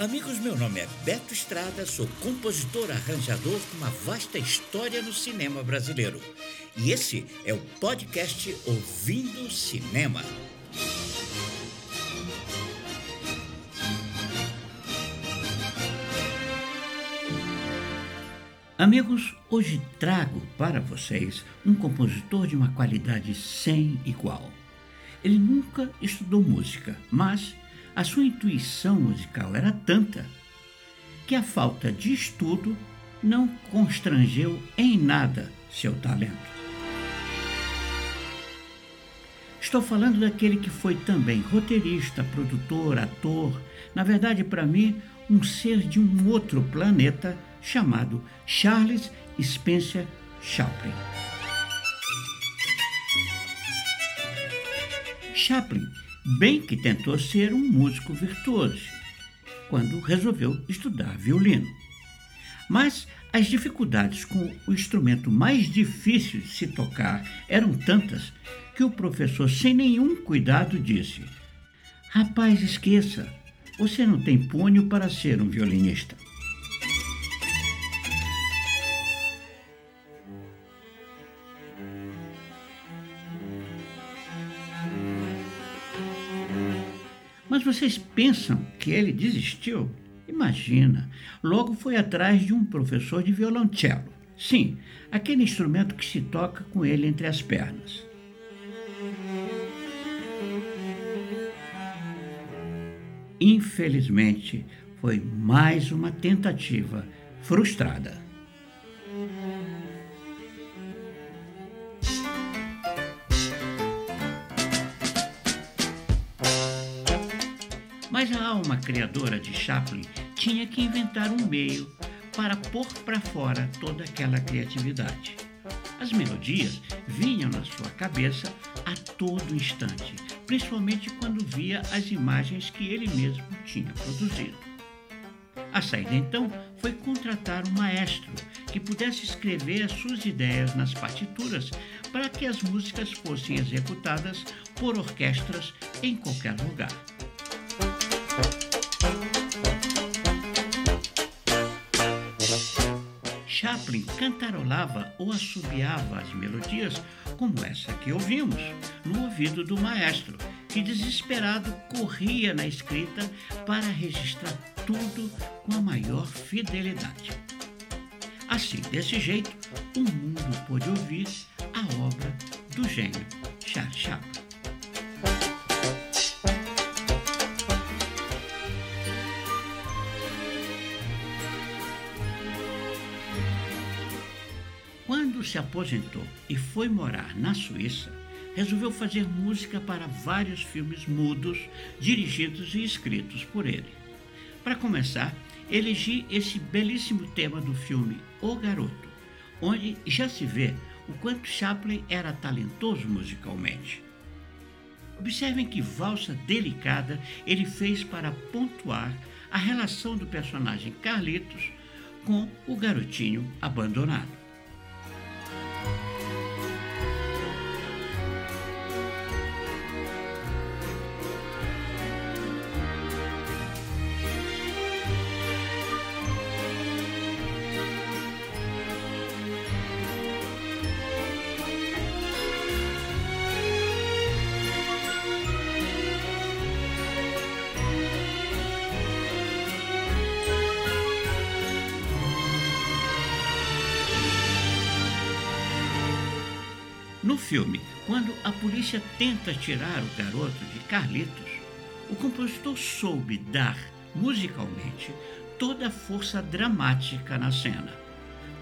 Amigos, meu nome é Beto Estrada, sou compositor arranjador com uma vasta história no cinema brasileiro. E esse é o podcast Ouvindo Cinema. Amigos, hoje trago para vocês um compositor de uma qualidade sem igual. Ele nunca estudou música, mas a sua intuição musical era tanta que a falta de estudo não constrangeu em nada seu talento. Estou falando daquele que foi também roteirista, produtor, ator, na verdade, para mim, um ser de um outro planeta chamado Charles Spencer Chaplin. Chaplin bem que tentou ser um músico virtuoso, quando resolveu estudar violino. Mas as dificuldades com o instrumento mais difícil de se tocar eram tantas que o professor, sem nenhum cuidado, disse: Rapaz, esqueça, você não tem punho para ser um violinista. Mas vocês pensam que ele desistiu? Imagina, logo foi atrás de um professor de violoncelo. Sim, aquele instrumento que se toca com ele entre as pernas. Infelizmente, foi mais uma tentativa frustrada. Mas a alma criadora de Chaplin tinha que inventar um meio para pôr para fora toda aquela criatividade. As melodias vinham na sua cabeça a todo instante, principalmente quando via as imagens que ele mesmo tinha produzido. A saída então foi contratar um maestro que pudesse escrever as suas ideias nas partituras para que as músicas fossem executadas por orquestras em qualquer lugar. Cantarolava ou assobiava as melodias como essa que ouvimos, no ouvido do maestro, que desesperado corria na escrita para registrar tudo com a maior fidelidade. Assim, desse jeito, o mundo pôde ouvir a obra do gênio Chaplin. Se aposentou e foi morar na Suíça, resolveu fazer música para vários filmes mudos, dirigidos e escritos por ele. Para começar, elegi esse belíssimo tema do filme O Garoto, onde já se vê o quanto Chaplin era talentoso musicalmente. Observem que valsa delicada ele fez para pontuar a relação do personagem Carlitos com o garotinho abandonado. Filme, quando a polícia tenta tirar o garoto de Carlitos, o compositor soube dar, musicalmente, toda a força dramática na cena.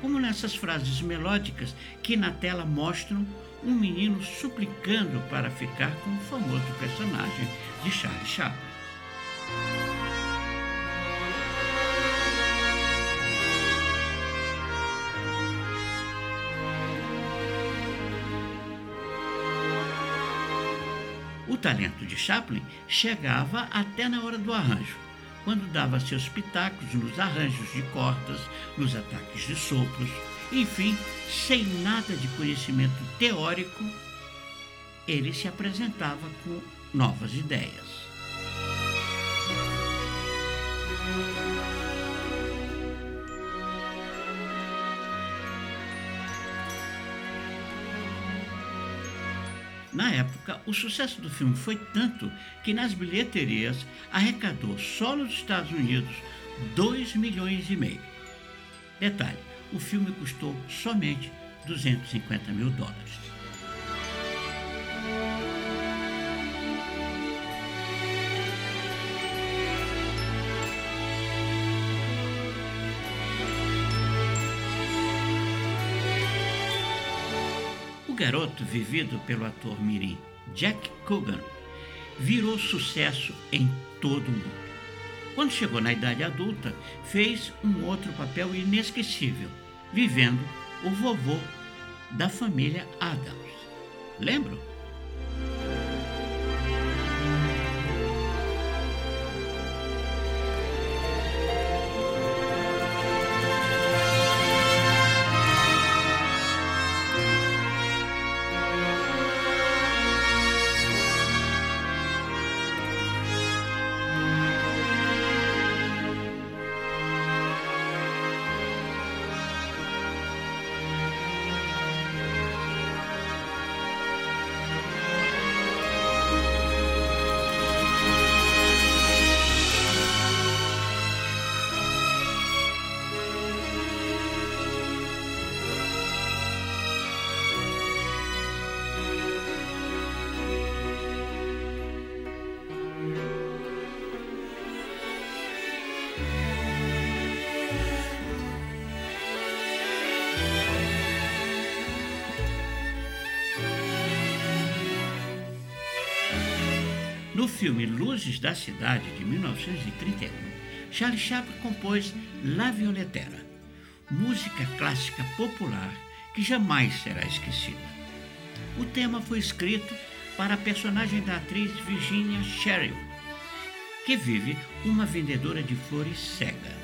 Como nessas frases melódicas que na tela mostram um menino suplicando para ficar com o famoso personagem de Charlie Chaplin. O talento de Chaplin chegava até na hora do arranjo, quando dava seus pitacos nos arranjos de cordas, nos ataques de sopros, enfim, sem nada de conhecimento teórico, ele se apresentava com novas ideias. Na época, o sucesso do filme foi tanto que nas bilheterias arrecadou só nos Estados Unidos 2 milhões e meio. Detalhe, o filme custou somente 250 mil dólares. Garoto vivido pelo ator mirim Jack Coogan virou sucesso em todo o mundo. Quando chegou na idade adulta, fez um outro papel inesquecível, vivendo o vovô da família Adams. Lembram? Filme Luzes da Cidade, de 1931, Charles Chaplin compôs La Violetera, música clássica popular que jamais será esquecida. O tema foi escrito para a personagem da atriz Virginia Sherrill, que vive uma vendedora de flores cega.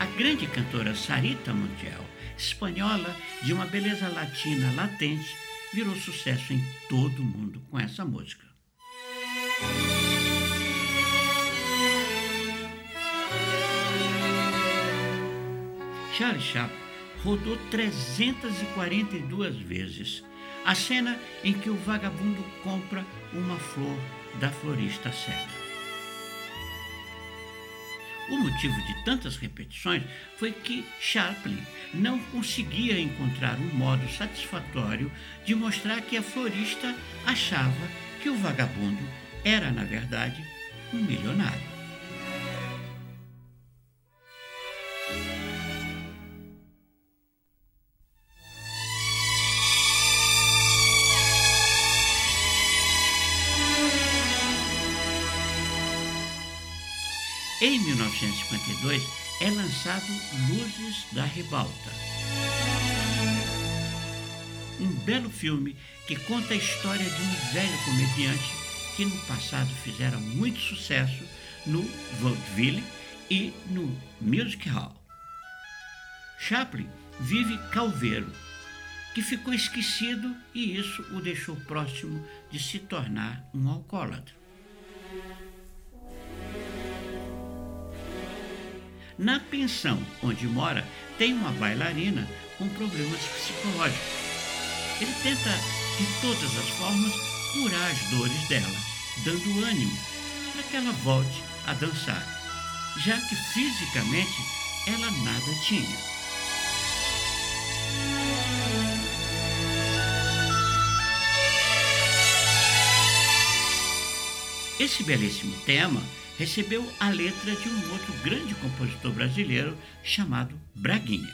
A grande cantora Sarita Montiel, espanhola de uma beleza latina latente, virou sucesso em todo o mundo com essa música. Charlie Chaplin rodou 342 vezes a cena em que o vagabundo compra uma flor da florista cega. O motivo de tantas repetições foi que Chaplin não conseguia encontrar um modo satisfatório de mostrar que a florista achava que o vagabundo era, na verdade, um milionário. Em 1952 é lançado Luzes da Ribalta. Um belo filme que conta a história de um velho comediante que no passado fizeram muito sucesso no vaudeville e no music hall. Chaplin vive calveiro, que ficou esquecido e isso o deixou próximo de se tornar um alcoólatra. Na pensão onde mora, tem uma bailarina com problemas psicológicos. Ele tenta, de todas as formas, curar as dores dela, dando ânimo para que ela volte a dançar, já que fisicamente ela nada tinha. Esse belíssimo tema recebeu a letra de um outro grande compositor brasileiro chamado Braguinha.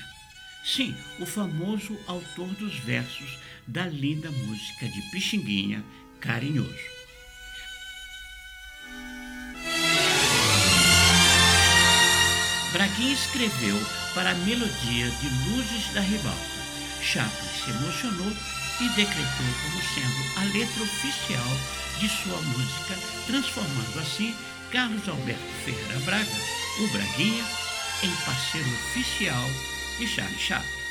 Sim, o famoso autor dos versos da linda música de Pixinguinha carinhoso. Braguinha escreveu para a melodia de Luzes da Ribalta. Chaplin se emocionou e decretou como sendo a letra oficial de sua música, transformando assim Carlos Alberto Ferreira Braga, o Braguinha, em parceiro oficial de Charles Chaplin.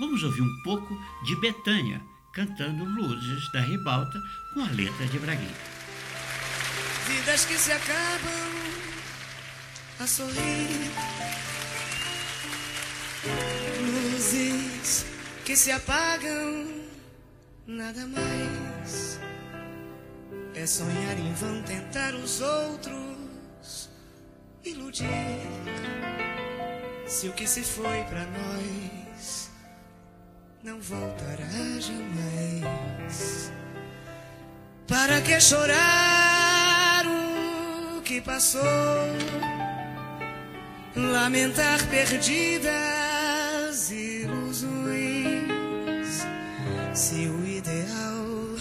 Vamos ouvir um pouco de Betânia cantando Luzes da Ribalta com a letra de Braguinha. Vidas que se acabam a sorrir, Luzes que se apagam, nada mais. É sonhar em vão tentar os outros iludir. Se o que se foi pra nós não voltará jamais. Para que chorar o que passou? Lamentar perdidas ilusões. Se o ideal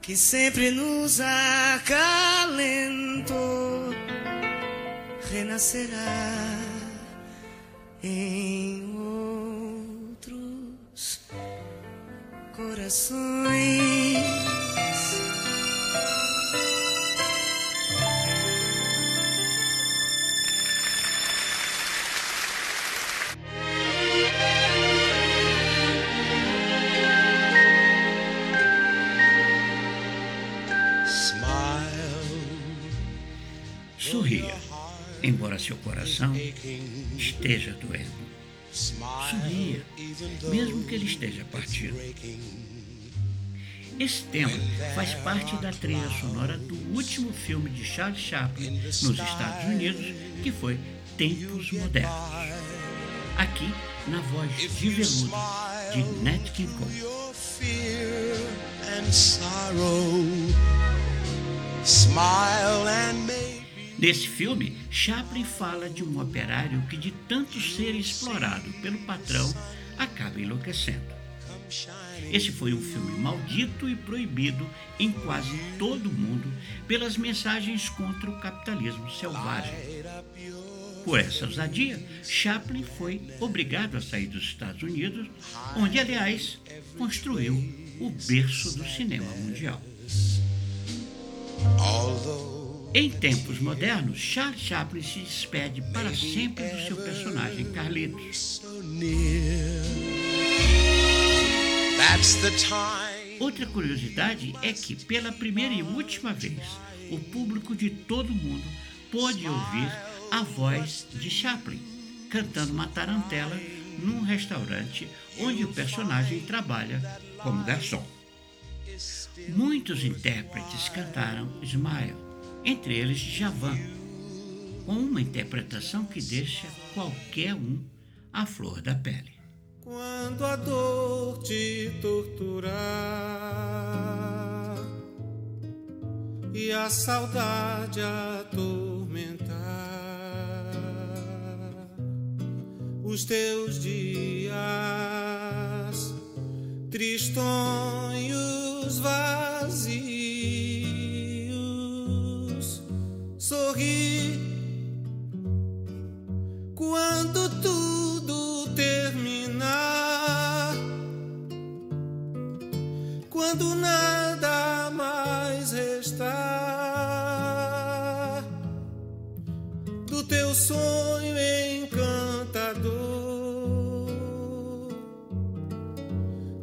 que sempre nos acalentou renascerá em corações. Sorria, embora seu coração esteja doendo. Sorria, mesmo que ele esteja partido. Esse tema faz parte da trilha sonora do último filme de Charles Chaplin nos Estados Unidos, que foi Tempos Modernos. Aqui, na voz de veludo de Nat King Cole. Nesse filme, Chaplin fala de um operário que, de tanto ser explorado pelo patrão, acaba enlouquecendo. Esse foi um filme maldito e proibido em quase todo o mundo pelas mensagens contra o capitalismo selvagem. Por essa ousadia, Chaplin foi obrigado a sair dos Estados Unidos, onde, aliás, construiu o berço do cinema mundial. Em tempos modernos, Charles Chaplin se despede para sempre do seu personagem Carlitos. Outra curiosidade é que, pela primeira e última vez, o público de todo o mundo pôde ouvir a voz de Chaplin cantando uma tarantela num restaurante onde o personagem trabalha como garçom. Muitos intérpretes cantaram Smile, entre eles Javan, com uma interpretação que deixa qualquer um à flor da pele. Quando a dor te torturar e a saudade atormentar os teus dias tristonhos vazios, teu sonho encantador,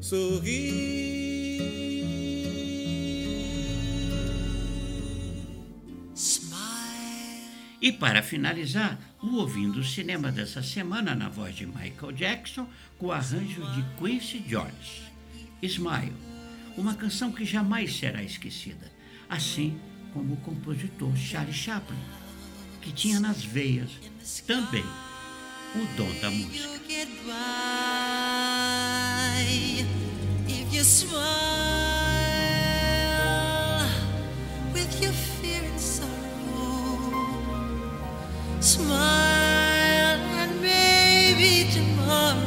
sorri. E para finalizar, o Ouvindo o Cinema dessa semana na voz de Michael Jackson, com o arranjo de Quincy Jones. Smile, uma canção que jamais será esquecida, assim como o compositor Charlie Chaplin, que tinha nas veias também o dom da música. Smile and maybe tomorrow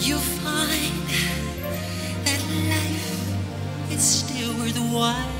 you'll find that life is still worthwhile